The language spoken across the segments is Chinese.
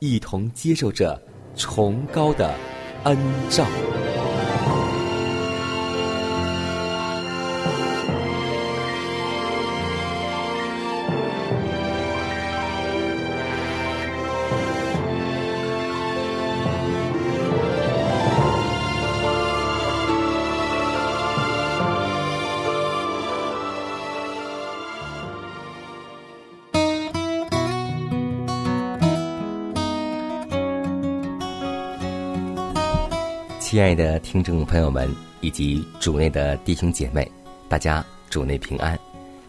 一同接受着崇高的恩照。亲爱的听众朋友们以及主内的弟兄姐妹，大家主内平安，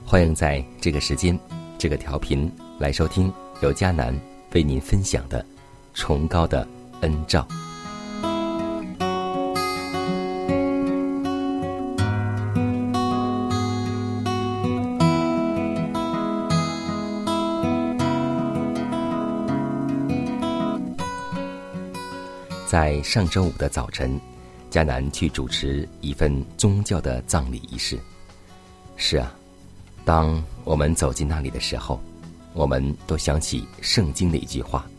欢迎在这个时间、这个调频来收听由迦南为您分享的崇高的恩照。在上周五的早晨，迦南去主持一份宗教的葬礼仪式。是啊，当我们走进那里的时候，我们都想起圣经的一句话，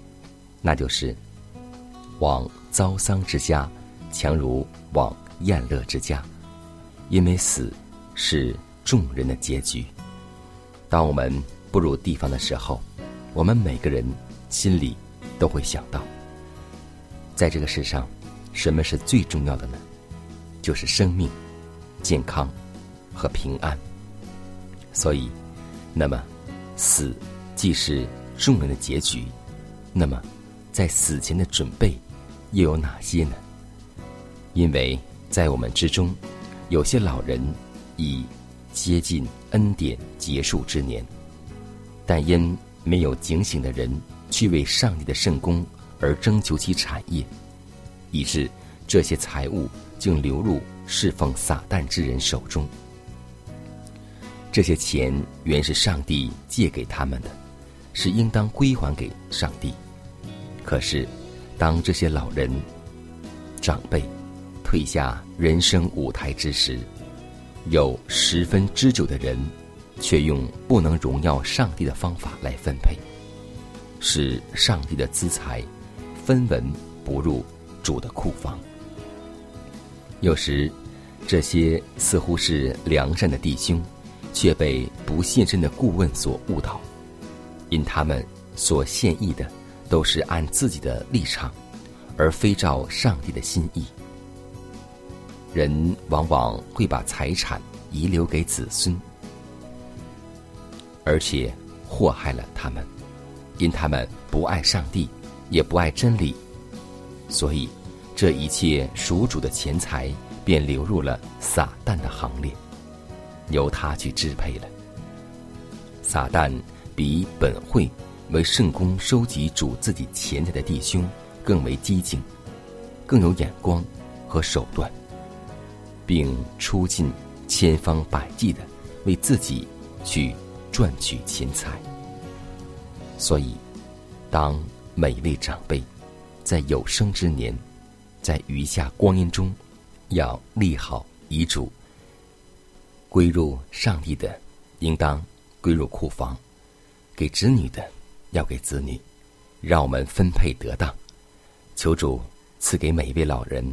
那就是“往遭丧之家，强如往宴乐之家”，因为死是众人的结局。当我们步入地方的时候，我们每个人心里都会想到。在这个世上，什么是最重要的呢？就是生命、健康和平安。所以，那么死既是众人的结局，那么在死前的准备又有哪些呢？因为在我们之中，有些老人已接近恩典结束之年，但因没有警醒的人去为上帝的圣功。而征求其产业，以致这些财物竟流入侍奉撒旦之人手中。这些钱原是上帝借给他们的，是应当归还给上帝。可是，当这些老人、长辈退下人生舞台之时，有十分之九的人，却用不能荣耀上帝的方法来分配，使上帝的资财。分文不入主的库房。有时，这些似乎是良善的弟兄，却被不现身的顾问所误导，因他们所献意的都是按自己的立场，而非照上帝的心意。人往往会把财产遗留给子孙，而且祸害了他们，因他们不爱上帝。也不爱真理，所以这一切属主的钱财便流入了撒旦的行列，由他去支配了。撒旦比本会为圣公收集主自己钱财的弟兄更为激进，更有眼光和手段，并出尽千方百计的为自己去赚取钱财。所以，当。每一位长辈，在有生之年，在余下光阴中，要立好遗嘱。归入上帝的，应当归入库房；给子女的，要给子女。让我们分配得当，求主赐给每一位老人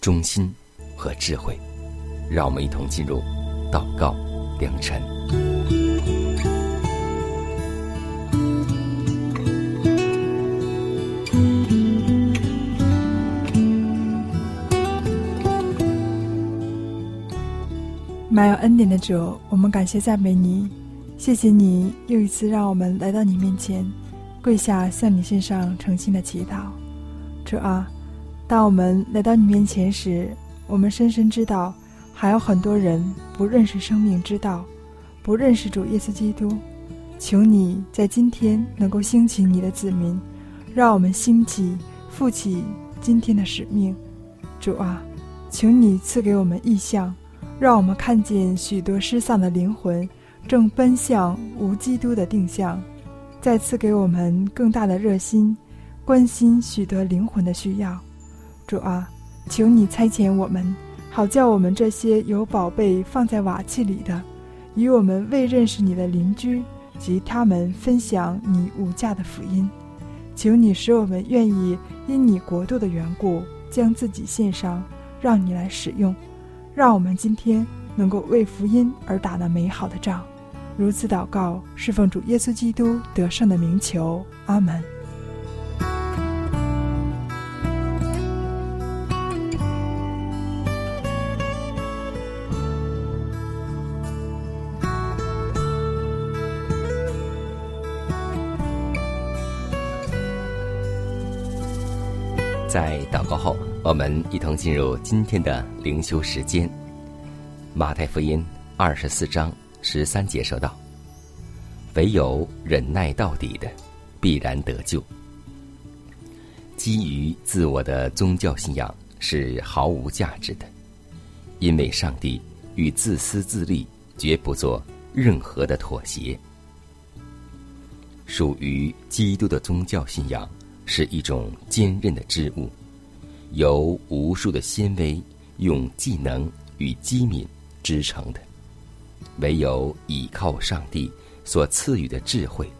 忠心和智慧。让我们一同进入祷告良辰。满有恩典的主，我们感谢赞美你，谢谢你又一次让我们来到你面前，跪下向你献上诚心的祈祷。主啊，当我们来到你面前时，我们深深知道。还有很多人不认识生命之道，不认识主耶稣基督。求你在今天能够兴起你的子民，让我们兴起负起今天的使命。主啊，请你赐给我们意象，让我们看见许多失丧的灵魂正奔向无基督的定向。再次给我们更大的热心，关心许多灵魂的需要。主啊，求你差遣我们。好叫我们这些有宝贝放在瓦器里的，与我们未认识你的邻居及他们分享你无价的福音。求你使我们愿意因你国度的缘故，将自己献上，让你来使用。让我们今天能够为福音而打那美好的仗。如此祷告，侍奉主耶稣基督得胜的名求。阿门。我们一同进入今天的灵修时间。马太福音二十四章十三节说道：“唯有忍耐到底的，必然得救。”基于自我的宗教信仰是毫无价值的，因为上帝与自私自利绝不做任何的妥协。属于基督的宗教信仰。是一种坚韧的织物，由无数的纤维用技能与机敏织成的。唯有倚靠上帝所赐予的智慧，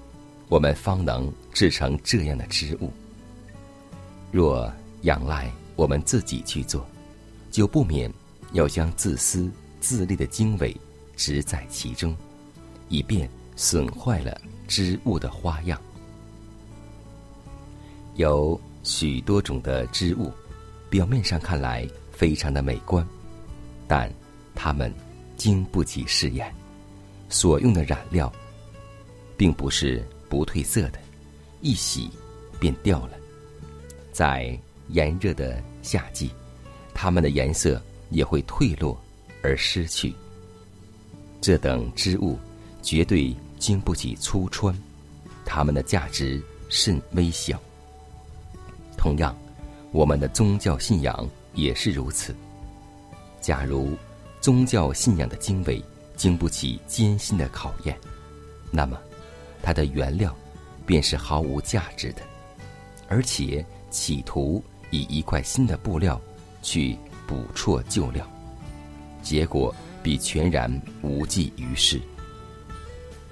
我们方能制成这样的织物。若仰赖我们自己去做，就不免要将自私自利的经纬植在其中，以便损坏了织物的花样。有许多种的织物，表面上看来非常的美观，但它们经不起试验，所用的染料并不是不褪色的，一洗便掉了。在炎热的夏季，它们的颜色也会褪落而失去。这等织物绝对经不起粗穿，它们的价值甚微小。同样，我们的宗教信仰也是如此。假如宗教信仰的经纬经不起艰辛的考验，那么它的原料便是毫无价值的，而且企图以一块新的布料去补错旧料，结果必全然无济于事。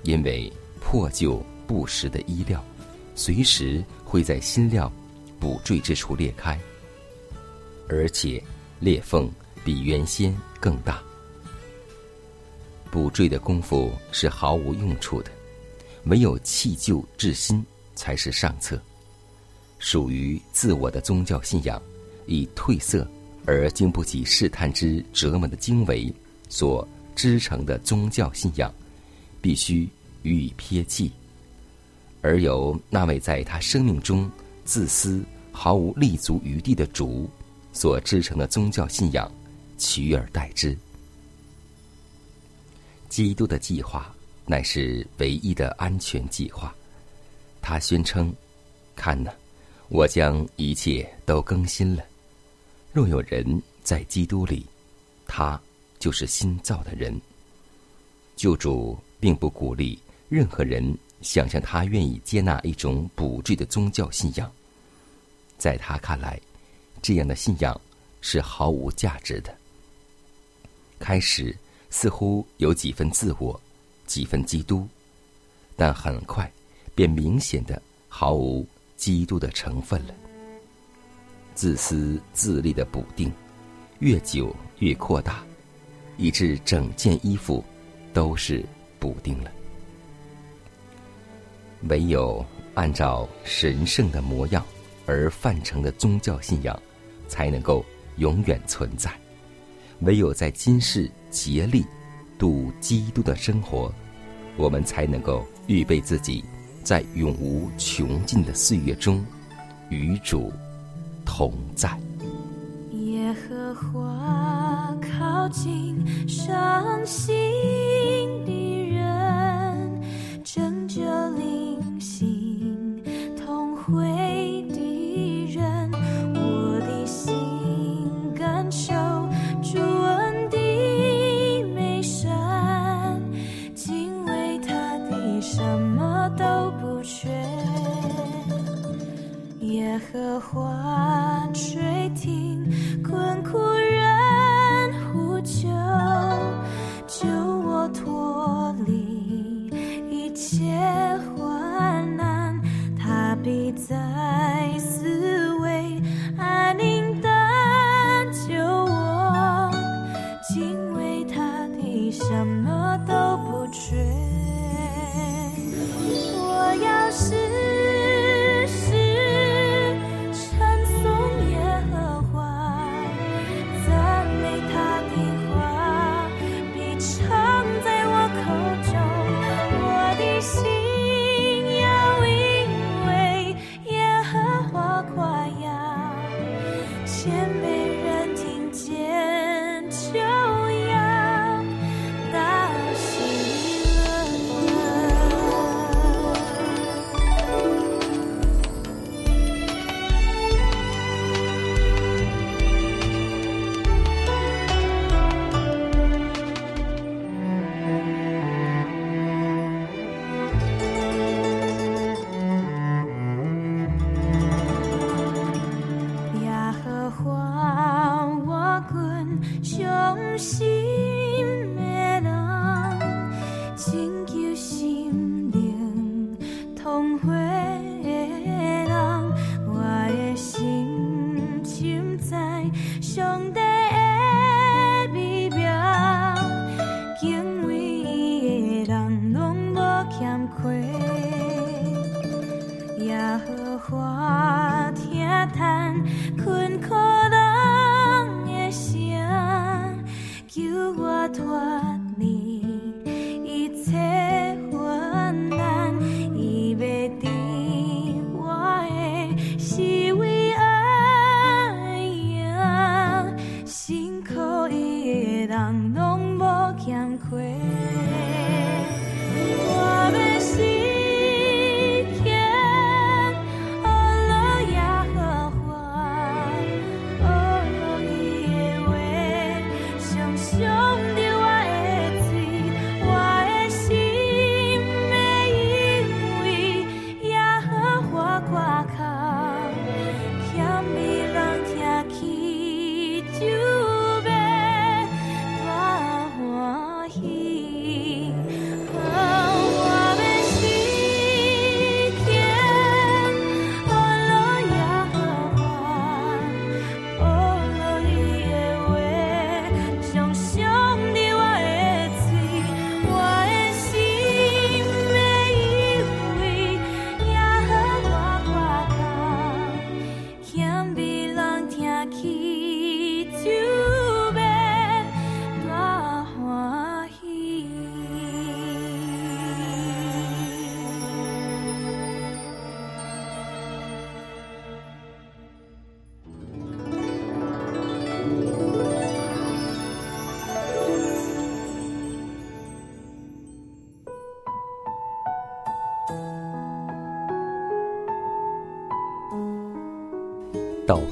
因为破旧不实的衣料，随时会在新料。补缀之处裂开，而且裂缝比原先更大。补缀的功夫是毫无用处的，唯有弃旧治新才是上策。属于自我的宗教信仰，以褪色而经不起试探之折磨的经纬所织成的宗教信仰，必须予以撇弃，而由那位在他生命中自私。毫无立足余地的主所织成的宗教信仰，取而代之。基督的计划乃是唯一的安全计划。他宣称：“看呐，我将一切都更新了。若有人在基督里，他就是新造的人。救主并不鼓励任何人想象他愿意接纳一种补缀的宗教信仰。”在他看来，这样的信仰是毫无价值的。开始似乎有几分自我，几分基督，但很快便明显的毫无基督的成分了。自私自利的补丁，越久越扩大，以致整件衣服都是补丁了。唯有按照神圣的模样而范成的宗教信仰，才能够永远存在。唯有在今世竭力度基督的生活，我们才能够预备自己，在永无穷尽的岁月中与主同在。耶和华靠近伤心的人，拯救灵什么都不缺。耶和华耶和华听叹困苦人的声，救我脱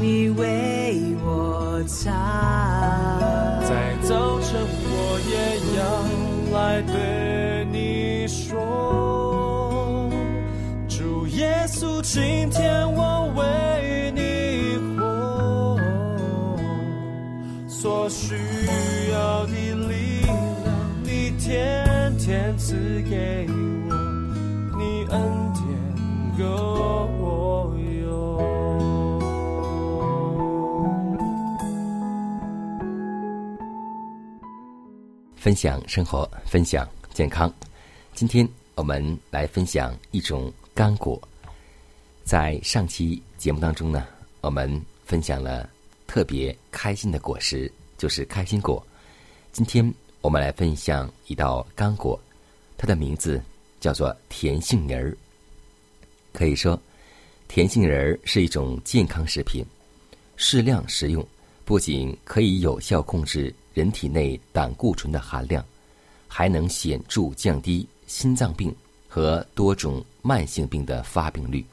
你为我擦。在早晨，我也要来对你说，主耶稣，分享生活，分享健康。今天我们来分享一种干果。在上期节目当中呢，我们分享了特别开心的果实，就是开心果。今天我们来分享一道干果，它的名字叫做甜杏仁儿。可以说，甜杏仁儿是一种健康食品，适量食用不仅可以有效控制人体内胆固醇的含量，还能显著降低心脏病和多种慢性病的发病率。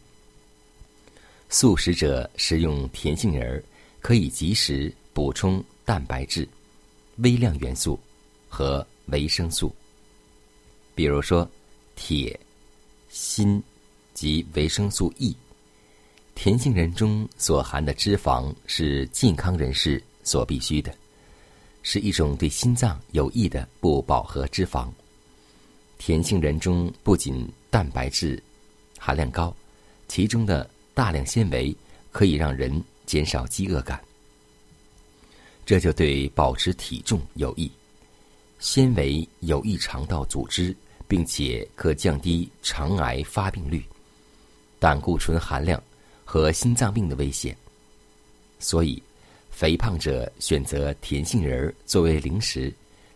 素食者食用甜杏仁儿，可以及时补充蛋白质、微量元素和维生素，比如说铁、锌及维生素 E。甜杏仁中所含的脂肪是健康人士所必需的，是一种对心脏有益的不饱和脂肪。甜杏仁中不仅蛋白质含量高，其中的大量纤维可以让人减少饥饿感，这就对保持体重有益。纤维有益肠道组织，并且可降低肠癌发病率、胆固醇含量和心脏病的危险。所以，肥胖者选择甜杏仁儿作为零食，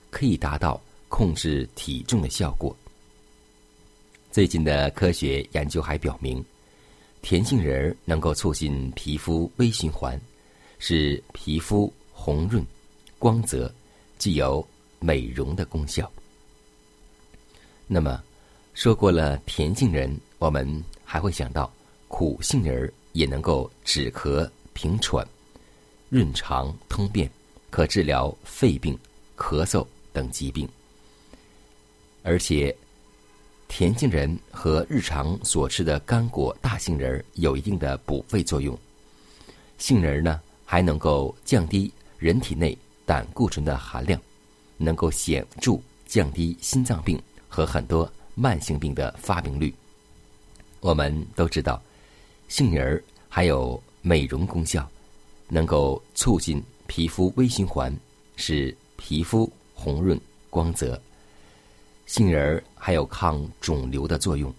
可以达到控制体重的效果。最近的科学研究还表明，甜杏仁儿能够促进皮肤微循环，使皮肤红润、光泽，具有美容的功效。那么，说过了甜杏仁，我们还会想到苦杏仁儿也能够止咳平喘、润肠通便，可治疗肺病、咳嗽等疾病。而且，甜杏仁和日常所吃的干果大杏仁有一定的补肺作用。杏仁呢，还能够降低人体内胆固醇的含量，能够显著降低心脏病和很多慢性病的发病率。我们都知道，杏仁儿还有美容功效，能够促进皮肤微循环，使皮肤红润光泽。杏仁儿还有抗肿瘤的作用。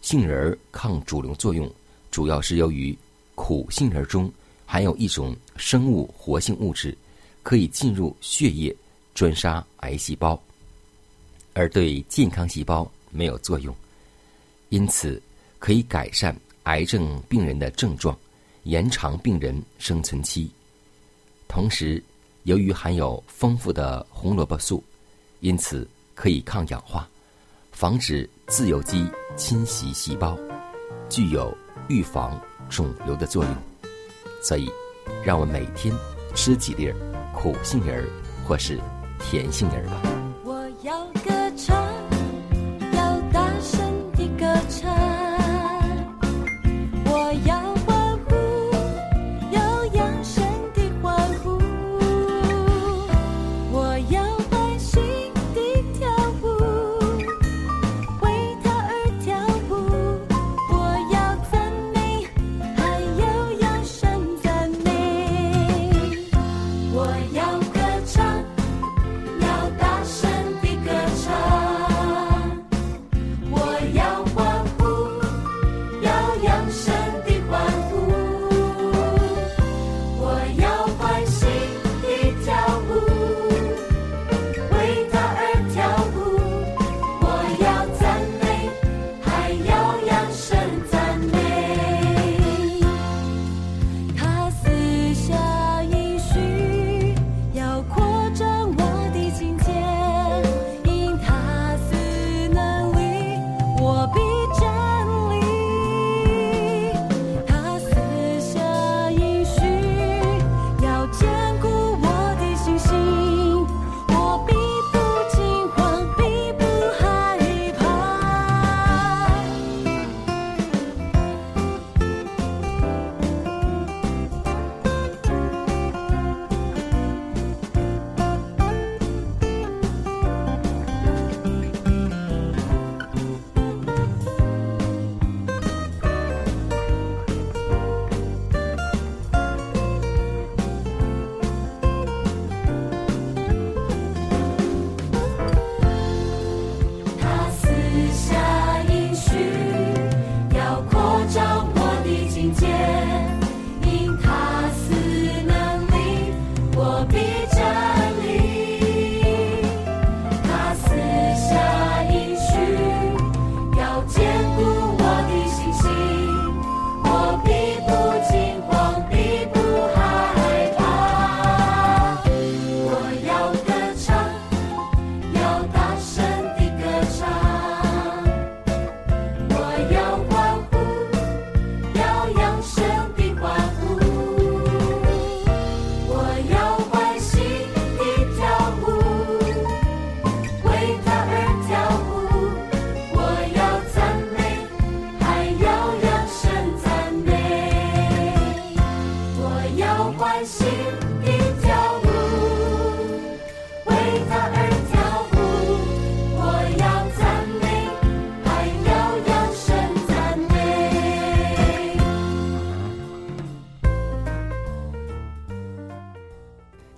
杏仁儿抗肿瘤作用主要是由于苦杏仁中含有一种生物活性物质，可以进入血液专杀癌细胞，而对健康细胞没有作用，因此可以改善癌症病人的症状，延长病人生存期。同时，由于含有丰富的红萝卜素，因此可以抗氧化，防止自由基侵袭细胞，具有预防肿瘤的作用。所以，让我每天吃几粒苦杏仁儿或是甜杏仁儿吧。我要歌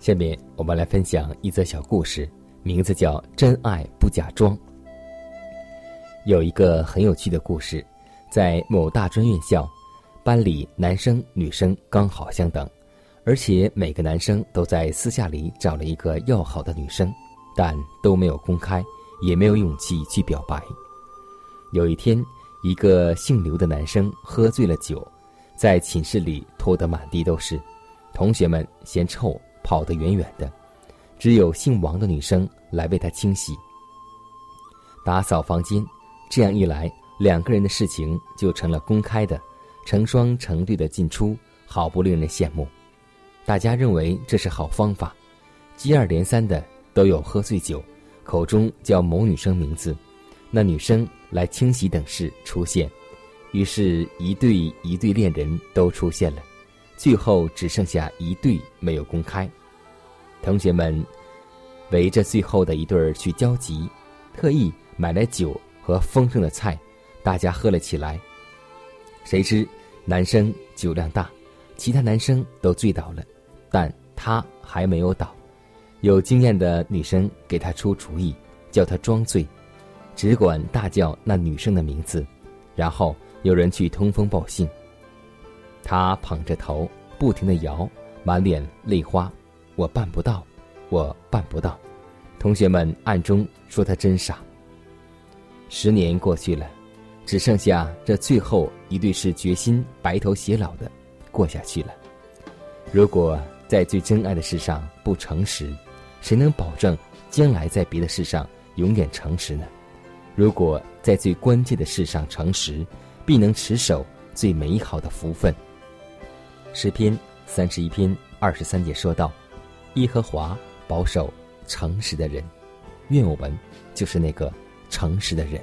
下面我们来分享一则小故事，名字叫《真爱不假装》。有一个很有趣的故事，在某大专院校，班里男生女生刚好相等，而且每个男生都在私下里找了一个要好的女生，但都没有公开，也没有勇气去表白。有一天，一个姓刘的男生喝醉了酒，在寝室里拖得满地都是，同学们嫌臭，跑得远远的，只有姓王的女生来为他清洗、打扫房间。这样一来，两个人的事情就成了公开的，成双成对的进出，好不令人羡慕。大家认为这是好方法，接二连三的都有喝醉酒，口中叫某女生名字，那女生来清洗等事出现，于是，一对一对恋人都出现了，最后只剩下一对没有公开。同学们围着最后的一对儿去焦急，特意买来酒和丰盛的菜，大家喝了起来。谁知男生酒量大，其他男生都醉倒了，但他还没有倒。有经验的女生给他出主意，叫他装醉，只管大叫那女生的名字，然后有人去通风报信。他捧着头，不停的摇，满脸泪花。我办不到，我办不到。同学们暗中说他真傻。十年过去了，只剩下这最后一对是决心白头偕老的过下去了。如果在在最珍爱的事上不诚实，谁能保证将来在别的事上永远诚实呢？如果在最关键的事上诚实，必能持守最美好的福分。诗篇三十一篇二十三节说道：“耶和华保守诚实的人，愿我们就是那个诚实的人。”